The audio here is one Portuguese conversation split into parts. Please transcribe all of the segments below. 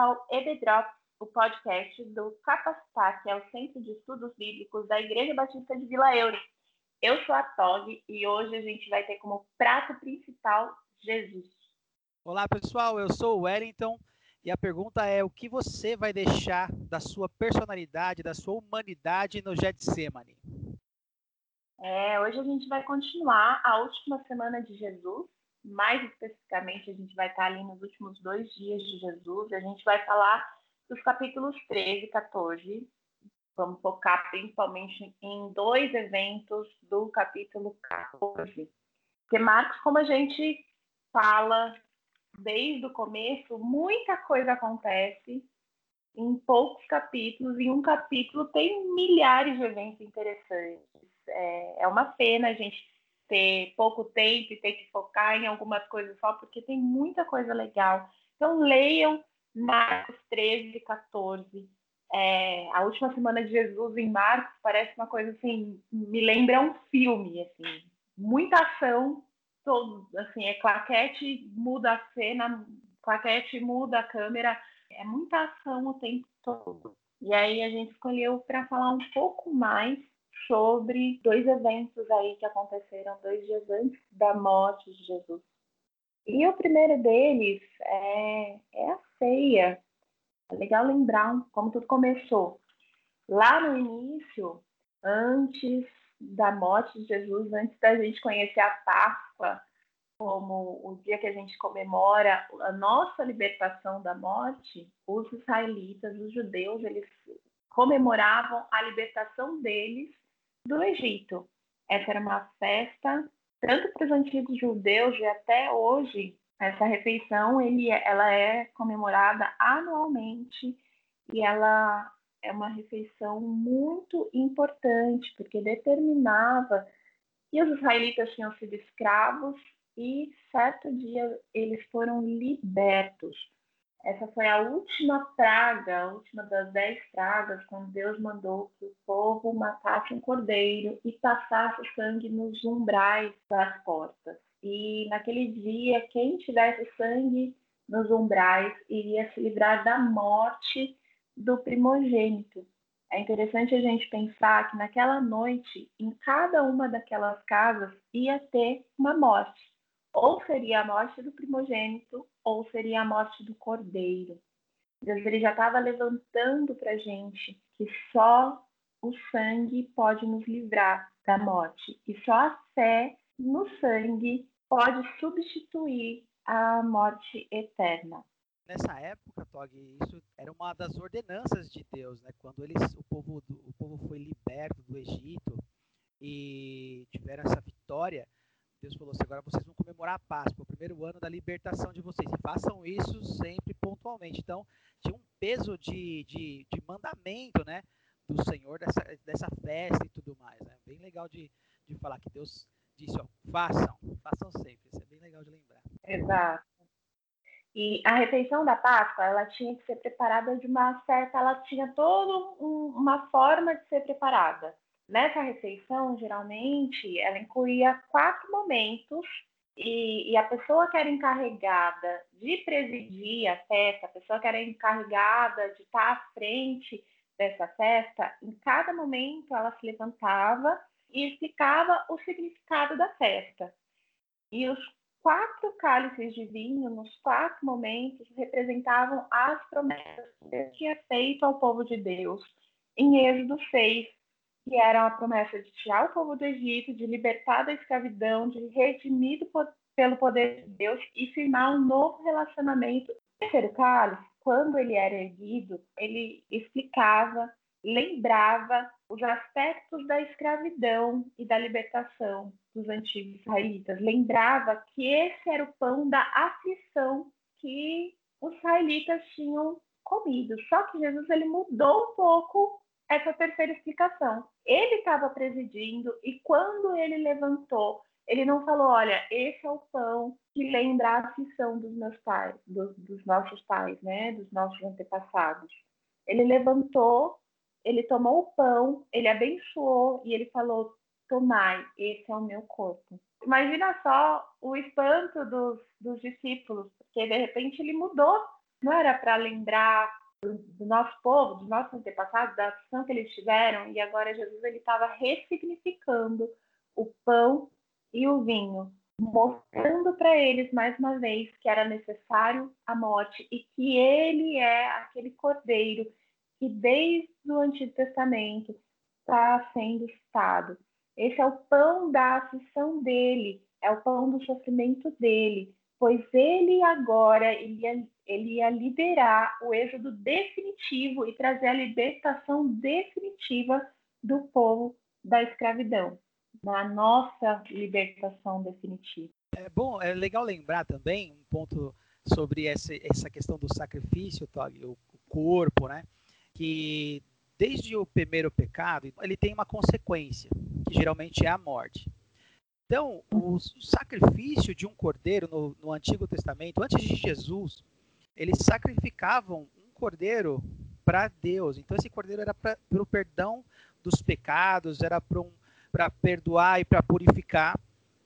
Ao EBDrop, o podcast do Capacitar, que é o Centro de Estudos Bíblicos da Igreja Batista de Vila Euro. Eu sou a Tog e hoje a gente vai ter como prato principal Jesus. Olá, pessoal, eu sou o Wellington e a pergunta é: o que você vai deixar da sua personalidade, da sua humanidade no Getsemane? É, hoje a gente vai continuar a última semana de Jesus. Mais especificamente, a gente vai estar ali nos últimos dois dias de Jesus. A gente vai falar dos capítulos 13 e 14. Vamos focar principalmente em dois eventos do capítulo 14. Porque Marcos, como a gente fala desde o começo, muita coisa acontece em poucos capítulos. Em um capítulo tem milhares de eventos interessantes. É, é uma pena a gente ter pouco tempo e ter que focar em algumas coisas só, porque tem muita coisa legal. Então, leiam Marcos 13 e 14. É, a última semana de Jesus em Marcos parece uma coisa assim, me lembra um filme, assim, muita ação, todo, assim, é claquete, muda a cena, claquete, muda a câmera, é muita ação o tempo todo. E aí a gente escolheu para falar um pouco mais sobre dois eventos aí que aconteceram dois dias antes da morte de Jesus. E o primeiro deles é, é a ceia. É legal lembrar como tudo começou. Lá no início, antes da morte de Jesus, antes da gente conhecer a Páscoa, como o dia que a gente comemora a nossa libertação da morte, os israelitas, os judeus, eles comemoravam a libertação deles do Egito. Essa era uma festa tanto para os antigos judeus e até hoje essa refeição ele, é, ela é comemorada anualmente e ela é uma refeição muito importante porque determinava que os israelitas tinham sido escravos e certo dia eles foram libertos. Essa foi a última praga, a última das dez pragas, quando Deus mandou que o povo matasse um cordeiro e passasse sangue nos umbrais das portas. E naquele dia, quem tivesse sangue nos umbrais iria se livrar da morte do primogênito. É interessante a gente pensar que naquela noite, em cada uma daquelas casas, ia ter uma morte. Ou seria a morte do primogênito, ou seria a morte do cordeiro. Deus ele já estava levantando para a gente que só o sangue pode nos livrar da morte e só a fé no sangue pode substituir a morte eterna. Nessa época, Tog, isso era uma das ordenanças de Deus, né? Quando eles, o povo, o povo foi liberto do Egito e tiveram essa vitória, Deus falou assim: agora vocês vão comemorar a Páscoa, o primeiro ano da libertação de vocês. E façam isso sempre pontualmente. Então, tinha um peso de, de, de mandamento, né? Do Senhor, dessa, dessa festa e tudo mais. Né? Bem legal de, de falar que Deus disse: ó, façam, façam sempre. Isso é bem legal de lembrar. Exato. E a refeição da Páscoa, ela tinha que ser preparada de uma certa, ela tinha toda um, uma forma de ser preparada. Nessa refeição, geralmente, ela incluía quatro momentos e, e, a pessoa que era encarregada de presidir a festa, a pessoa que era encarregada de estar à frente dessa festa, em cada momento ela se levantava e explicava o significado da festa. E os quatro cálices de vinho, nos quatro momentos, representavam as promessas que Deus tinha feito ao povo de Deus em Êxodo 6, que era a promessa de tirar o povo do Egito, de libertar da escravidão, de redimido pelo poder de Deus e firmar um novo relacionamento. O terceiro cálice, quando ele era erguido, ele explicava, lembrava os aspectos da escravidão e da libertação dos antigos israelitas. Lembrava que esse era o pão da aflição que os israelitas tinham comido. Só que Jesus ele mudou um pouco essa terceira explicação. Ele estava presidindo e quando ele levantou, ele não falou, olha, esse é o pão que lembra a aflição dos meus pais, dos, dos nossos pais, né, dos nossos antepassados. Ele levantou, ele tomou o pão, ele abençoou e ele falou, tomai, esse é o meu corpo. Imagina só o espanto dos, dos discípulos, porque de repente ele mudou. Não era para lembrar do, nosso povo, dos nossos antepassados, da ação que eles tiveram, e agora Jesus ele estava ressignificando o pão e o vinho, mostrando para eles mais uma vez que era necessário a morte e que ele é aquele cordeiro que desde o Antigo Testamento está sendo citado. Esse é o pão da aflição dele, é o pão do sofrimento dele, pois ele agora ele ele ia liderar o êxodo definitivo e trazer a libertação definitiva do povo da escravidão, na nossa libertação definitiva. É bom, é legal lembrar também um ponto sobre essa, essa questão do sacrifício, o corpo, né? Que desde o primeiro pecado, ele tem uma consequência, que geralmente é a morte. Então, o sacrifício de um cordeiro no, no Antigo Testamento, antes de Jesus, eles sacrificavam um cordeiro para Deus. Então, esse cordeiro era para o perdão dos pecados, era para um, perdoar e para purificar.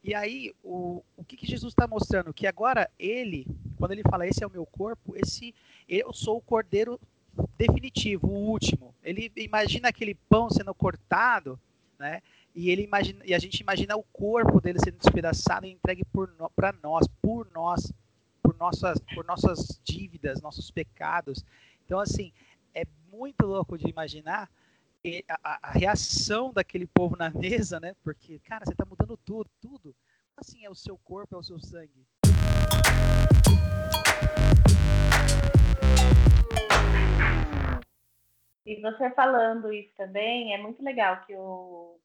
E aí, o, o que, que Jesus está mostrando? Que agora ele, quando ele fala, esse é o meu corpo, esse eu sou o cordeiro definitivo, o último. Ele imagina aquele pão sendo cortado, né? E ele imagina, e a gente imagina o corpo dele sendo despedaçado e entregue para nós, por nós, por nossas, por nossas dívidas, nossos pecados. Então, assim, é muito louco de imaginar a, a, reação daquele povo na mesa, né? Porque, cara, você está mudando tudo, tudo. Assim, é o seu corpo, é o seu sangue. E você falando isso também, é muito legal que o,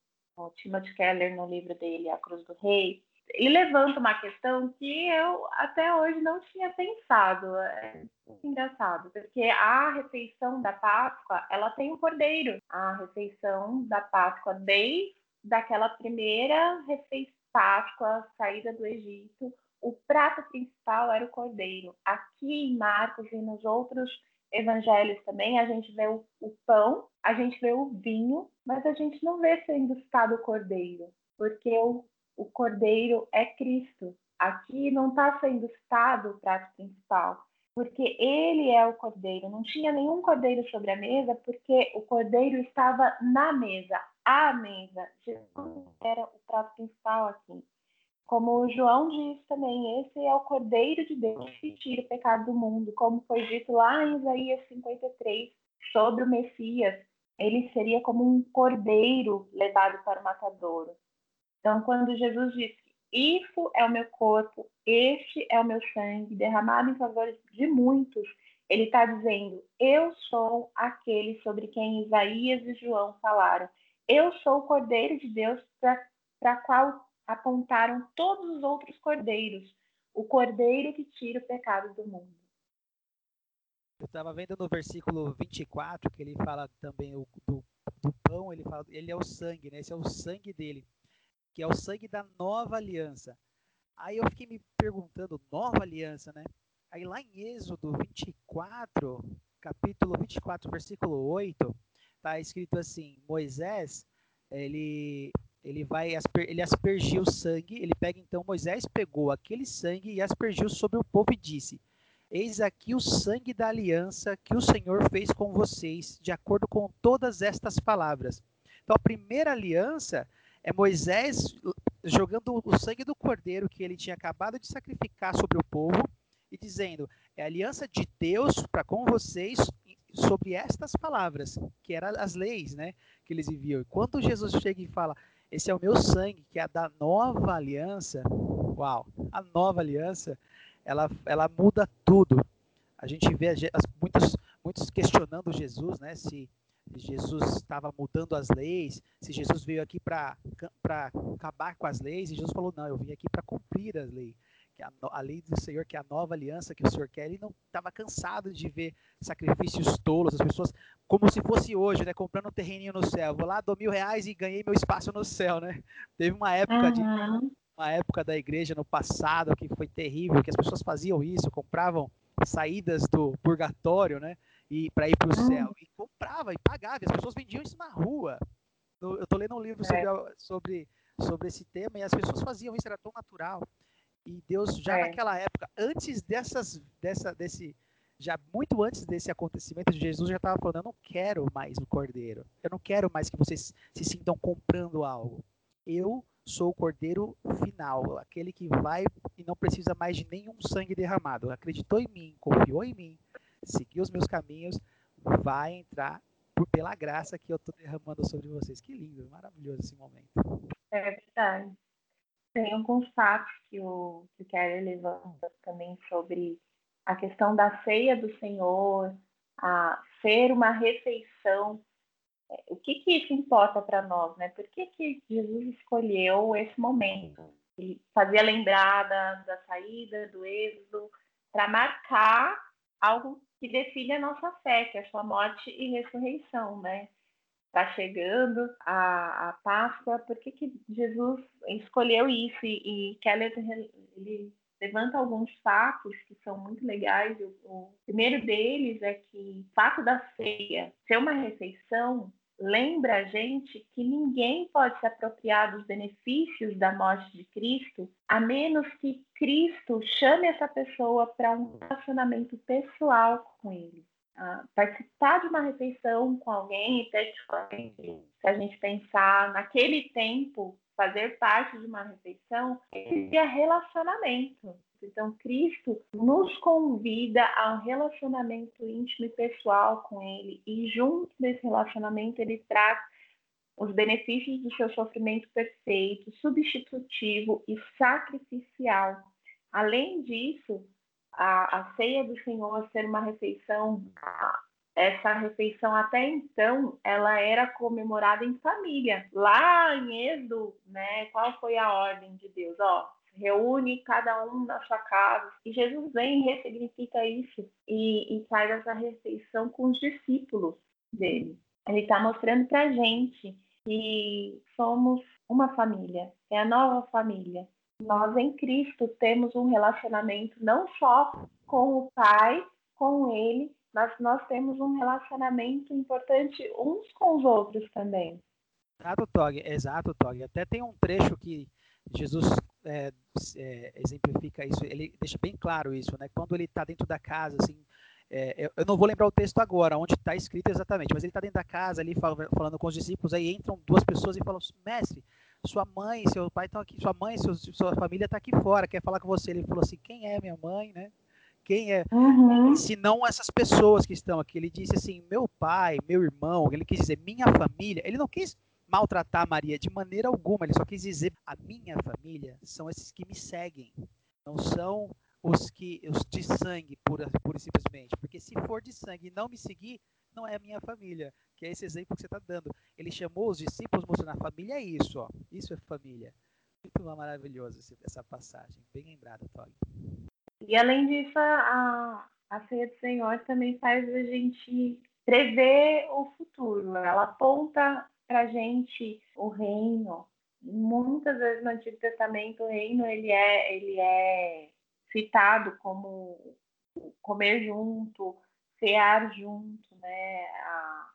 o Timothy Keller, no livro dele, A Cruz do Rei, ele levanta uma questão que eu até hoje não tinha pensado. É engraçado, porque a refeição da Páscoa, ela tem o um cordeiro. A refeição da Páscoa, desde daquela primeira refeição Páscoa, saída do Egito, o prato principal era o cordeiro. Aqui em Marcos e nos outros evangelhos também, a gente vê o, o, pão, a gente vê o vinho, mas a gente não vê sendo citado o cordeiro, porque o, o cordeiro é Cristo. Aqui não está sendo citado o prato principal, porque ele é o cordeiro. Não tinha nenhum cordeiro sobre a mesa, porque o cordeiro estava na mesa, a mesa. Jesus era o prato principal aqui. Como o João diz também, esse é o Cordeiro de Deus que tira o pecado do mundo, como foi dito lá em Isaías 53 sobre o Messias. Ele seria como um cordeiro levado para o matadouro. Então, quando Jesus diz isso é o meu corpo, este é o meu sangue, derramado em favor de muitos, ele está dizendo: Eu sou aquele sobre quem Isaías e João falaram. Eu sou o Cordeiro de Deus para qual apontaram todos os outros cordeiros, o cordeiro que tira o pecado do mundo. Eu estava vendo no versículo 24 que ele fala também do, do, do, pão, ele fala, ele é o sangue, né? Esse é o sangue dele, que é o sangue da nova aliança. Aí eu fiquei me perguntando, nova aliança, né? Aí lá em Êxodo 24, capítulo 24, versículo 8, tá escrito assim: Moisés, ele ele vai ele aspergiu o sangue, ele pega então Moisés pegou aquele sangue e aspergiu sobre o povo e disse: Eis aqui o sangue da aliança que o Senhor fez com vocês, de acordo com todas estas palavras. Então a primeira aliança é Moisés jogando o sangue do cordeiro que ele tinha acabado de sacrificar sobre o povo e dizendo: é a aliança de Deus para com vocês sobre estas palavras, que eram as leis, né, que eles viviam. E quando Jesus chega e fala: esse é o meu sangue, que é da nova aliança. Uau! A nova aliança, ela, ela muda tudo. A gente vê as, muitos, muitos questionando Jesus, né? Se Jesus estava mudando as leis, se Jesus veio aqui para acabar com as leis, e Jesus falou: não, eu vim aqui para cumprir as leis que a, a, lei do Senhor, que é a nova aliança que o Senhor quer, ele não estava cansado de ver sacrifícios tolos, as pessoas, como se fosse hoje, né, comprando um terreninho no céu. Vou lá, dou mil reais e ganhei meu espaço no céu, né? Teve uma época uhum. de uma época da igreja no passado que foi terrível, que as pessoas faziam isso, compravam saídas do purgatório, né? E para ir para o uhum. céu e comprava e pagava, e as pessoas vendiam isso na rua. Eu estou lendo um livro sobre, é. sobre sobre esse tema e as pessoas faziam isso, era tão natural. E Deus já é. naquela época, antes dessas, dessa, desse, já muito antes desse acontecimento de Jesus já estava falando, eu não quero mais o cordeiro, eu não quero mais que vocês se sintam comprando algo. Eu sou o cordeiro final, aquele que vai e não precisa mais de nenhum sangue derramado. Acreditou em mim, confiou em mim, seguiu os meus caminhos, vai entrar por, pela graça que eu estou derramando sobre vocês. Que lindo, maravilhoso esse momento. É verdade. Tem alguns fatos que o, que o Kelly levanta também sobre a questão da ceia do Senhor, a ser uma refeição. É, o que, que isso importa para nós, né? Por que, que Jesus escolheu esse momento? Ele fazia lembrar da, da saída, do êxodo, para marcar algo que define a nossa fé, que é a sua morte e ressurreição, né? Está chegando a, a Páscoa, por que, que Jesus escolheu isso? E, e Keller ele levanta alguns fatos que são muito legais. O, primeiro deles é que o fato da ceia ser uma refeição lembra a gente que ninguém pode se apropriar dos benefícios da morte de Cristo a menos que Cristo chame essa pessoa para um relacionamento pessoal com ele. Participar de uma refeição com alguém, se a gente pensar naquele tempo, fazer parte de uma refeição, é relacionamento. Então, Cristo nos convida a um relacionamento íntimo e pessoal com Ele, e junto desse relacionamento, Ele traz os benefícios do seu sofrimento perfeito, substitutivo e sacrificial. Além disso, a, a ceia do Senhor ser uma refeição, essa refeição até então, ela era comemorada em família. Lá em Êxodo, né, qual foi a ordem de Deus? Ó, reúne cada um na sua casa. E Jesus vem e ressignifica isso e, e faz essa refeição com os discípulos dele. Ele está mostrando para a gente que somos uma família, é a nova família. Nós em Cristo temos um relacionamento não só com o Pai, com Ele, mas nós temos um relacionamento importante uns com os outros também. Exato, Tog, exato, Tog. Até tem um trecho que Jesus é, é, exemplifica isso, ele deixa bem claro isso, né? Quando ele está dentro da casa, assim, é, eu não vou lembrar o texto agora, onde está escrito exatamente, mas ele está dentro da casa ali falando com os discípulos, aí entram duas pessoas e falam, mestre, sua mãe, seu pai estão aqui, sua mãe, seu, sua família está aqui fora, quer falar com você. Ele falou assim, quem é minha mãe, né? Quem é? Uhum. Se não essas pessoas que estão aqui. Ele disse assim, meu pai, meu irmão, ele quis dizer minha família. Ele não quis maltratar Maria de maneira alguma. Ele só quis dizer: a minha família são esses que me seguem, não são os que os de sangue, pura, pura e simplesmente. Porque se for de sangue e não me seguir, não é a minha família. Que é esse exemplo que você está dando. Ele chamou os discípulos mostrando a família é isso, ó. Isso é família. Muito maravilhoso essa passagem. Bem lembrada, Tog. E além disso, a, a ceia do Senhor também faz a gente prever o futuro. Ela aponta para gente o reino. Muitas vezes no Antigo Testamento o reino ele é, ele é citado como comer junto, cear junto, né? A,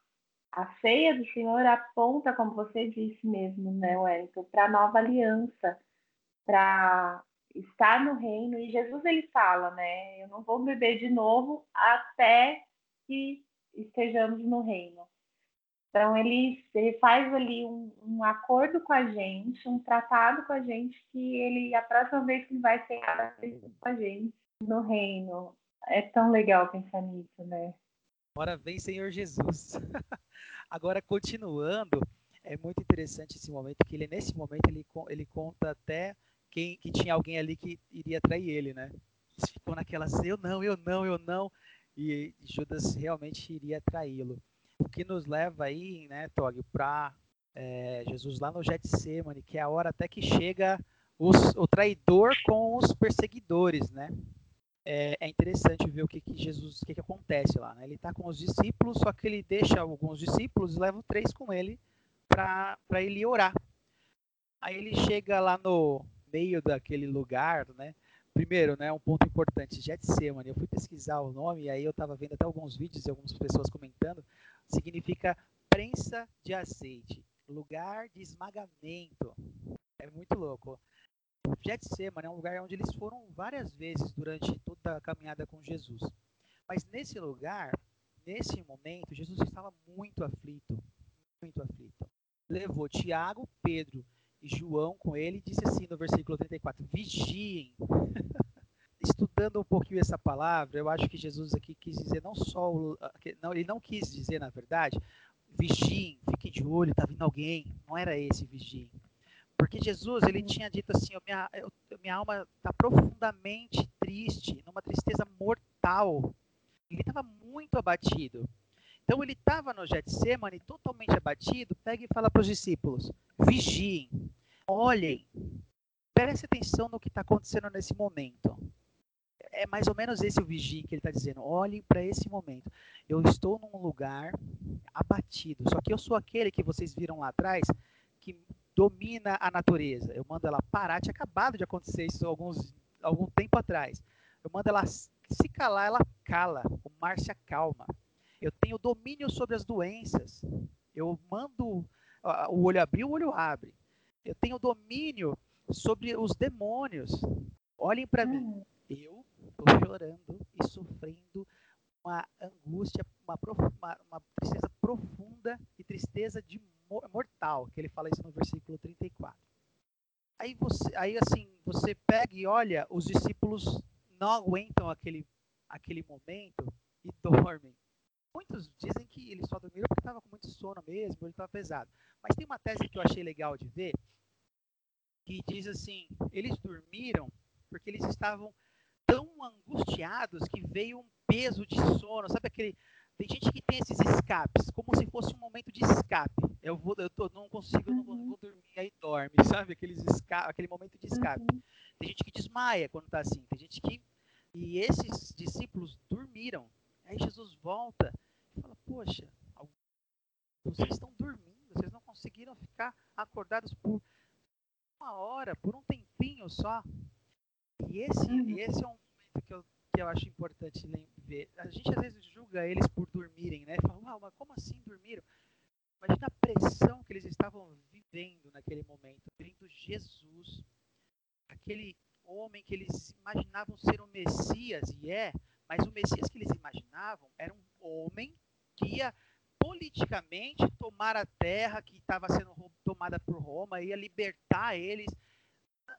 a ceia do Senhor aponta, como você disse mesmo, né, Wellington, para a nova aliança, para estar no reino. E Jesus ele fala, né? Eu não vou beber de novo até que estejamos no reino. Então, ele, ele faz ali um, um, acordo com a gente, um tratado com a gente, que ele, a próxima vez que vai ser com a gente no reino. É tão legal pensar nisso, né? Agora vem Senhor Jesus. Agora, continuando, é muito interessante esse momento, que ele, nesse momento, ele, ele conta até quem, que tinha alguém ali que iria trair ele, né? Eles ficam naquelas, eu não, eu não, eu não. E Judas realmente iria traí-lo. O que nos leva aí, né, Tog, para é, Jesus lá no Getsemane, que é a hora até que chega os, o traidor com os perseguidores, né? É, é interessante ver o que, que Jesus, o que, que acontece lá. Né? Ele está com os discípulos, só que ele deixa alguns discípulos e leva três com ele para ele orar. Aí ele chega lá no meio daquele lugar, né? Primeiro, né, um ponto importante, Getsemane, eu fui pesquisar o nome e aí eu estava vendo até alguns vídeos e algumas pessoas comentando, significa prensa de azeite, lugar de esmagamento. é muito louco. Getsemane é um lugar onde eles foram várias vezes durante toda a caminhada com Jesus. Mas nesse lugar, nesse momento, Jesus estava muito aflito, muito aflito. Levou Tiago, Pedro e João com ele e disse assim no versículo 34: Vigiem. Estudando um pouquinho essa palavra, eu acho que Jesus aqui quis dizer não só, não, ele não quis dizer, na verdade, vigiem, fiquem de olho, está vindo alguém. Não era esse vigiem. Porque Jesus, ele uhum. tinha dito assim, minha, minha alma está profundamente triste, numa tristeza mortal. Ele estava muito abatido. Então ele estava no Getsemane totalmente abatido, pega e fala para os discípulos, vigiem, olhem, prestem atenção no que está acontecendo nesse momento. É mais ou menos esse o vigiem que ele está dizendo. Olhem para esse momento. Eu estou num lugar abatido. Só que eu sou aquele que vocês viram lá atrás que domina a natureza. Eu mando ela parar. Tinha acabado de acontecer isso alguns, algum tempo atrás. Eu mando ela se calar, ela cala. O mar se acalma. Eu tenho domínio sobre as doenças. Eu mando o olho abrir, o olho abre. Eu tenho domínio sobre os demônios. Olhem para mim. Hum. Eu estou chorando e sofrendo uma angústia, uma, uma, uma, tristeza profunda e tristeza de mortal, que ele fala isso no versículo 34. Aí você, aí assim, você pega e olha, os discípulos não aguentam aquele, aquele momento e dormem. Muitos dizem que eles só dormiram porque estava com muito sono mesmo, ele estava pesado. Mas tem uma tese que eu achei legal de ver, que diz assim, eles dormiram porque eles estavam tão angustiados que veio um peso de sono, sabe aquele tem gente que tem esses escapes, como se fosse um momento de escape. Eu vou, eu tô, não consigo, uhum. não vou, vou, dormir, aí dorme, sabe? Aqueles esca aquele momento de escape. Uhum. Tem gente que desmaia quando está assim. Tem gente que e esses discípulos dormiram. Aí Jesus volta e fala: Poxa, vocês estão dormindo, vocês não conseguiram ficar acordados por uma hora, por um tempinho só. E esse, uhum. esse é um momento que eu, que eu acho importante ver. A gente às vezes julga eles por dormirem, né? Fala, ah, mas como assim dormiram? Imagina a pressão que eles estavam vivendo naquele momento, vendo Jesus, aquele homem que eles imaginavam ser o Messias, e é, mas o Messias que eles imaginavam era um homem que ia politicamente tomar a terra que estava sendo tomada por Roma, ia libertar eles.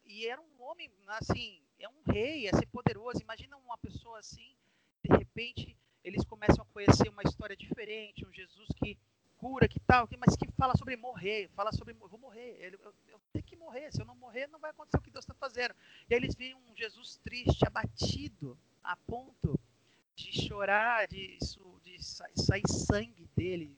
E era um homem, assim, é um rei, ia ser poderoso. Imagina uma pessoa assim, de repente eles começam a conhecer uma história diferente, um Jesus que cura, que tal, mas que fala sobre morrer, fala sobre vou morrer, eu, eu, eu tenho que morrer, se eu não morrer não vai acontecer o que Deus está fazendo. E aí eles veem um Jesus triste, abatido, a ponto de chorar, de, de sair sangue dele,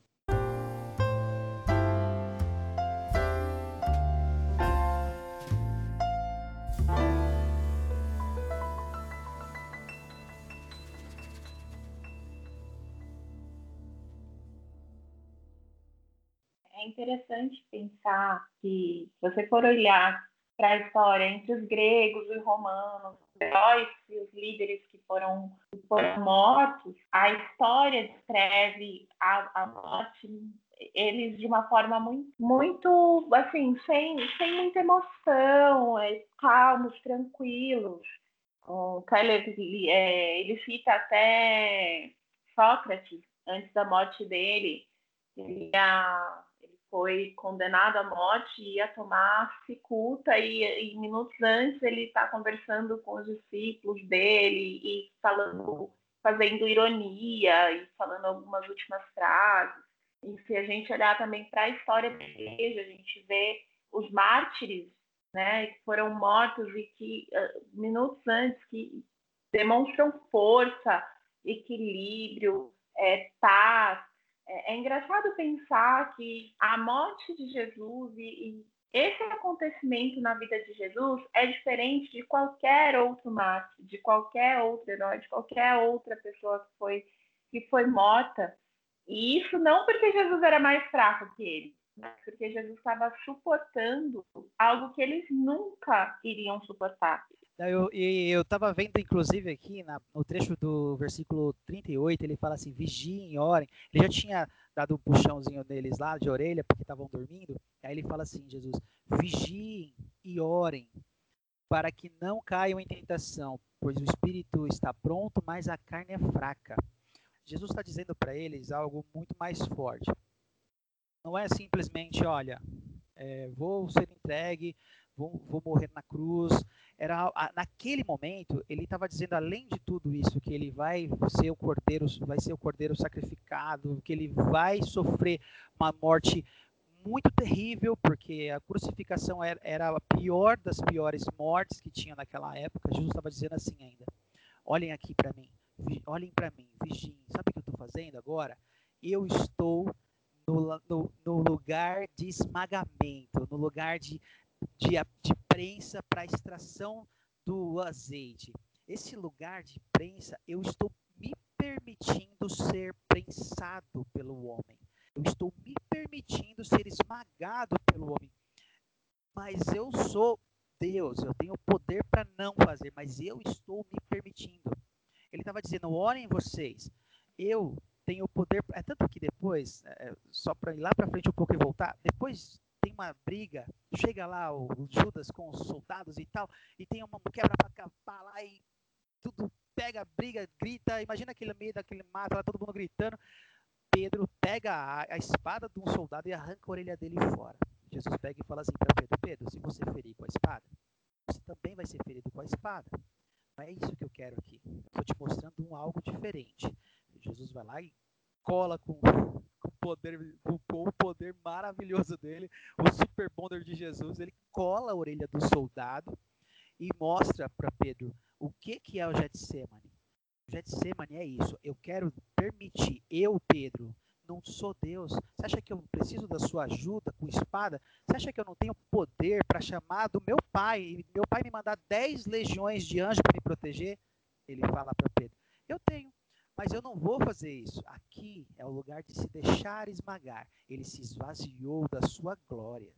interessante pensar que, se você for olhar para a história entre os gregos e romanos, os heróis e os líderes que foram, que foram mortos, a história descreve a, a morte eles de uma forma muito, muito assim, sem, sem muita emoção, é, calmos, tranquilos. O Keller, ele, é, ele cita até Sócrates, antes da morte dele, ele ia foi condenado à morte ia tomar cicuta e, e minutos antes ele está conversando com os discípulos dele e falando, fazendo ironia e falando algumas últimas frases. E se a gente olhar também para a história da igreja, a gente vê os mártires, né, que foram mortos e que uh, minutos antes que demonstram força, equilíbrio, é, paz, é, é engraçado pensar que a morte de Jesus e, e esse acontecimento na vida de Jesus é diferente de qualquer outro mártir, de qualquer outro herói, de qualquer outra pessoa que foi, que foi morta. E isso não porque Jesus era mais fraco que ele, mas porque Jesus estava suportando algo que eles nunca iriam suportar. Eu, eu estava vendo, inclusive, aqui na, no trecho do versículo 38, ele fala assim: vigiem, orem. Ele já tinha dado um puxãozinho neles lá de orelha, porque estavam dormindo. Aí ele fala assim: Jesus, vigiem e orem, para que não caiam em tentação, pois o espírito está pronto, mas a carne é fraca. Jesus está dizendo para eles algo muito mais forte. Não é simplesmente, olha, é, vou ser entregue, vou, vou, morrer na cruz. Era naquele momento ele estava dizendo além de tudo isso que ele vai ser o cordeiro, vai ser o cordeiro sacrificado, que ele vai sofrer uma morte muito terrível, porque a crucificação era, era a pior das piores mortes que tinha naquela época. Jesus estava dizendo assim ainda: olhem aqui para mim, olhem para mim, vigiem. Sabe o que eu estou fazendo agora? Eu estou no, no, no, lugar de esmagamento, no lugar de, de, de prensa para extração do azeite. Esse lugar de prensa, eu estou me permitindo ser prensado pelo homem. Eu estou me permitindo ser esmagado pelo homem. Mas eu sou Deus, eu tenho poder para não fazer, mas eu estou me permitindo. Ele estava dizendo: orem vocês, eu tenho poder. É tanto que depois, é, só para ir lá para frente um pouco e voltar, depois uma briga, chega lá o Judas com os soldados e tal, e tem uma quebra-pá lá e tudo pega, briga, grita. Imagina aquele meio daquele mato lá, todo mundo gritando. Pedro pega a, a, espada de um soldado e arranca a orelha dele fora. Jesus pega e fala assim para Pedro: Pedro, se você ferir com a espada, você também vai ser ferido com a espada. Não é isso que eu quero aqui. Estou te mostrando um algo diferente. Jesus vai lá e cola com, com, poder, com, o poder maravilhoso dele, o super bonder de Jesus. Ele cola a orelha do soldado e mostra para Pedro o que, que é o Getsemane. Getsemane é isso. Eu quero permitir, eu, Pedro, não sou Deus. Você acha que eu preciso da sua ajuda com espada? Você acha que eu não tenho poder para chamar do meu pai e meu pai me mandar dez legiões de anjos para me proteger? Ele fala para Pedro: Eu tenho, mas eu não vou fazer isso. Aqui é o lugar de se deixar esmagar. Ele se esvaziou da sua glória.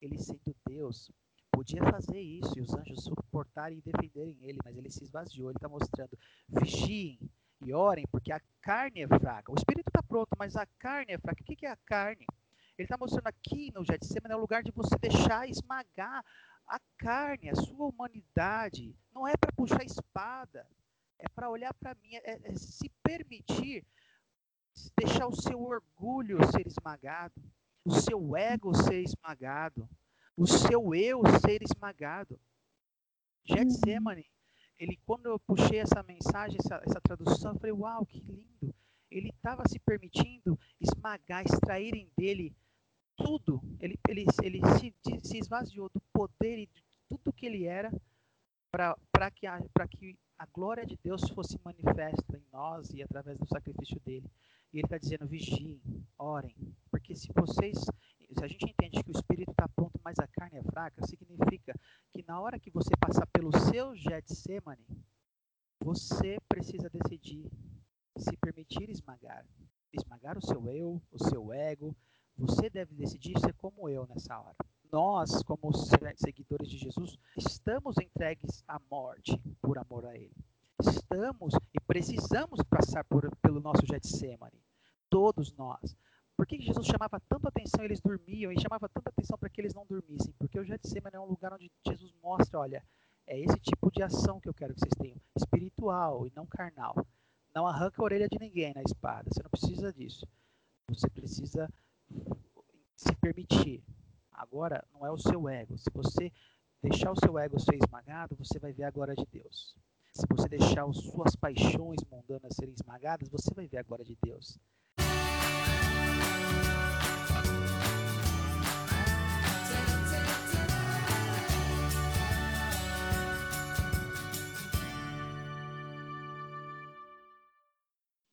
Ele sendo Deus, podia fazer isso e os anjos suportarem e defenderem ele, mas ele se esvaziou. Ele está mostrando: vigiem e orem, porque a carne é fraca. O espírito está pronto, mas a carne é fraca. O que, é a carne? Ele está mostrando aqui no Getsemane é o lugar de você deixar esmagar a carne, a sua humanidade. Não é para puxar espada, é para olhar para mim, é, é se permitir deixar o seu orgulho ser esmagado, o seu ego ser esmagado, o seu eu ser esmagado. Getsemane, ele quando eu puxei essa mensagem, essa, essa tradução, eu falei, uau, que lindo. Ele estava se permitindo esmagar, extraírem dele tudo. Ele, ele, ele se, se esvaziou do poder e de tudo que ele era para que, que a glória de Deus fosse manifesta em nós e através do sacrifício dele. E ele está dizendo: vigiem, orem, porque se vocês se a gente entende que o espírito está pronto, mas a carne é fraca, significa que na hora que você passar pelo seu Getsemane, você precisa decidir se permitir esmagar. Esmagar o seu eu, o seu ego. Você deve decidir ser como eu nessa hora. Nós, como seguidores de Jesus, estamos entregues à morte por amor a Ele. Estamos e precisamos passar por, pelo nosso Getsemane. Todos nós. Por que Jesus chamava tanto atenção eles dormiam e chamava tanta atenção para que eles não dormissem? Porque o Getsemane é um lugar onde Jesus mostra, olha, é esse tipo de ação que eu quero que vocês tenham, espiritual e não carnal. Não arranca a orelha de ninguém na espada, você não precisa disso. Você precisa se permitir. Agora, não é o seu ego. Se você deixar o seu ego ser esmagado, você vai ver a glória de Deus. Se você deixar as suas paixões mundanas serem esmagadas, você vai ver a glória de Deus.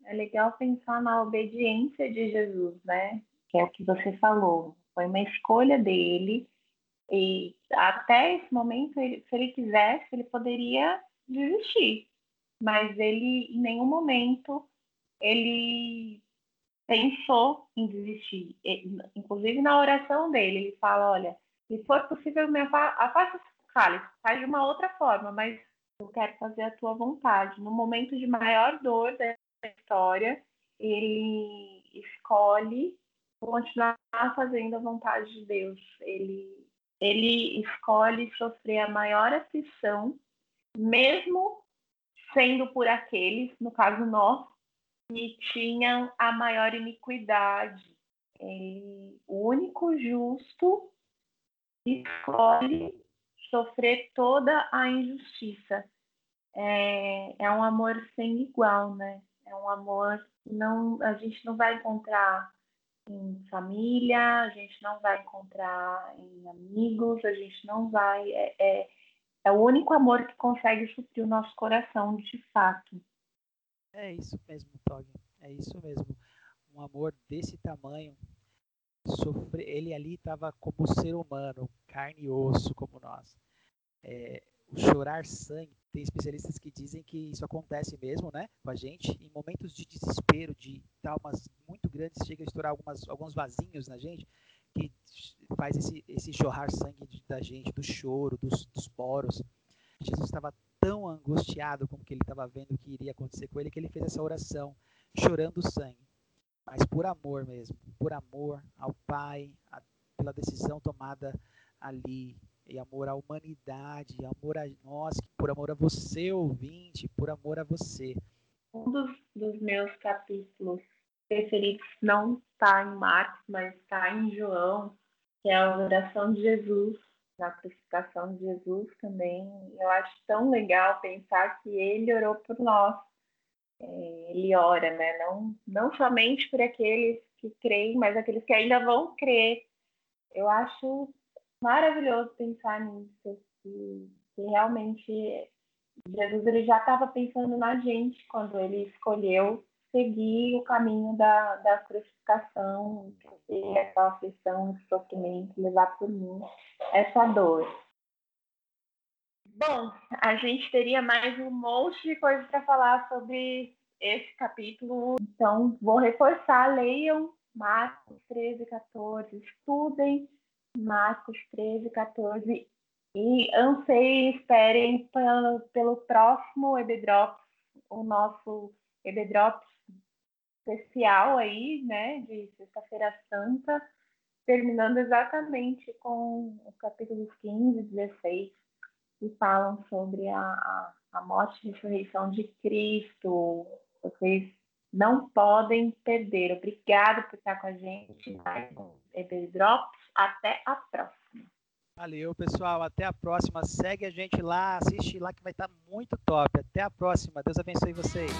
É legal pensar na obediência de Jesus, né? Que é o que você falou. Foi uma escolha dele. E até esse momento, ele, se ele quisesse, ele poderia desistir. Mas ele, em nenhum momento, ele pensou em desistir. Inclusive na oração dele, ele fala: olha, se for possível, me afasta cálice, faz de uma outra forma, mas eu quero fazer a tua vontade. No momento de maior dor da história, ele escolhe continuar fazendo a vontade de Deus. Ele ele escolhe sofrer a maior aflição, mesmo sendo por aqueles, no caso nós, que tinham a maior iniquidade. Ele, o único justo escolhe sofrer toda a injustiça. É, é um amor sem igual, né? É um amor que não, a gente não vai encontrar em família, a gente não vai encontrar em amigos, a gente não vai. É, é, é o único amor que consegue suprir o nosso coração de fato. É isso mesmo, Tog. É isso mesmo. Um amor desse tamanho. Sofre... Ele ali estava como ser humano, carne e osso, como nós. É, o chorar sangue. Tem especialistas que dizem que isso acontece mesmo, né, com a gente, em momentos de desespero, de traumas muito grandes, chega a estourar algumas, alguns vasinhos na gente, que faz esse, esse jorrar sangue da gente, do choro, dos, dos poros. Jesus estava tão angustiado com o que ele estava vendo que iria acontecer com ele, que ele fez essa oração, chorando sangue. Mas por amor mesmo, por amor ao Pai, a, pela decisão tomada ali, e amor à humanidade, amor a nós, por amor a você, ouvinte, por amor a você. Um dos, dos meus capítulos preferidos não está em Marcos, mas está em João, que é a oração de Jesus, na crucificação de Jesus também. Eu acho tão legal pensar que ele orou por nós. É, ele ora, né? Não, não somente por aqueles que creem, mas aqueles que ainda vão crer. Eu acho maravilhoso pensar nisso, que, que realmente Jesus ele já estava pensando na gente quando ele escolheu seguir o caminho da, da crucificação, ter essa aflição, esse sofrimento, levar por mim essa dor. Bom, a gente teria mais um monte de coisa para falar sobre esse capítulo, então vou reforçar, leiam Marcos 13, 14, estudem Marcos 13, 14. E anseiem, esperem pelo, pelo próximo EBDrops, o nosso EBDrops especial aí, né, de Sexta-feira Santa, terminando exatamente com os capítulos 15 e 16, que falam sobre a, a, morte e ressurreição de Cristo. Vocês não podem perder. Obrigada por estar com a gente um Drops. Até a próxima. Valeu, pessoal. Até a próxima. Segue a gente lá, assiste lá que vai estar muito top. Até a próxima. Deus abençoe vocês.